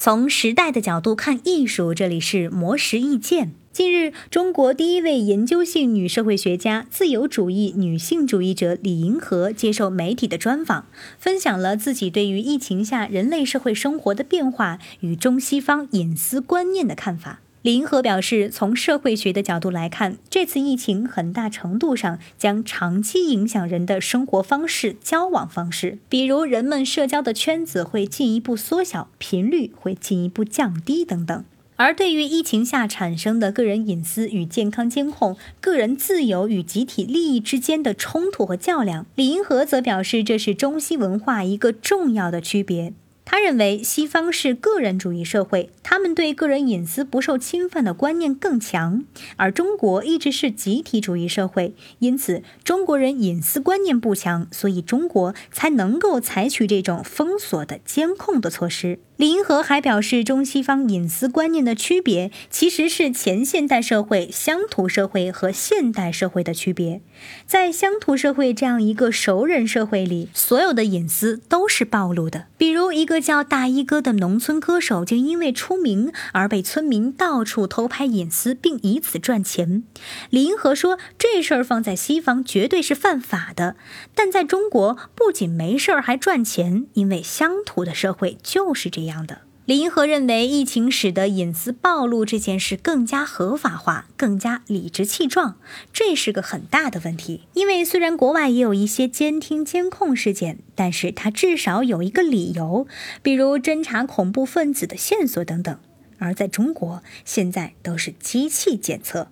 从时代的角度看艺术，这里是魔石意见。近日，中国第一位研究性女社会学家、自由主义女性主义者李银河接受媒体的专访，分享了自己对于疫情下人类社会生活的变化与中西方隐私观念的看法。李银河表示，从社会学的角度来看，这次疫情很大程度上将长期影响人的生活方式、交往方式。比如，人们社交的圈子会进一步缩小，频率会进一步降低等等。而对于疫情下产生的个人隐私与健康监控、个人自由与集体利益之间的冲突和较量，李银河则表示，这是中西文化一个重要的区别。他认为西方是个人主义社会，他们对个人隐私不受侵犯的观念更强，而中国一直是集体主义社会，因此中国人隐私观念不强，所以中国才能够采取这种封锁的监控的措施。李银河还表示，中西方隐私观念的区别其实是前现代社会、乡土社会和现代社会的区别。在乡土社会这样一个熟人社会里，所有的隐私都是暴露的。比如，一个叫大衣哥的农村歌手，就因为出名而被村民到处偷拍隐私，并以此赚钱。李银河说，这事儿放在西方绝对是犯法的，但在中国不仅没事儿，还赚钱，因为乡土的社会就是这。样的李银河认为，疫情使得隐私暴露这件事更加合法化，更加理直气壮，这是个很大的问题。因为虽然国外也有一些监听监控事件，但是它至少有一个理由，比如侦查恐怖分子的线索等等，而在中国现在都是机器检测。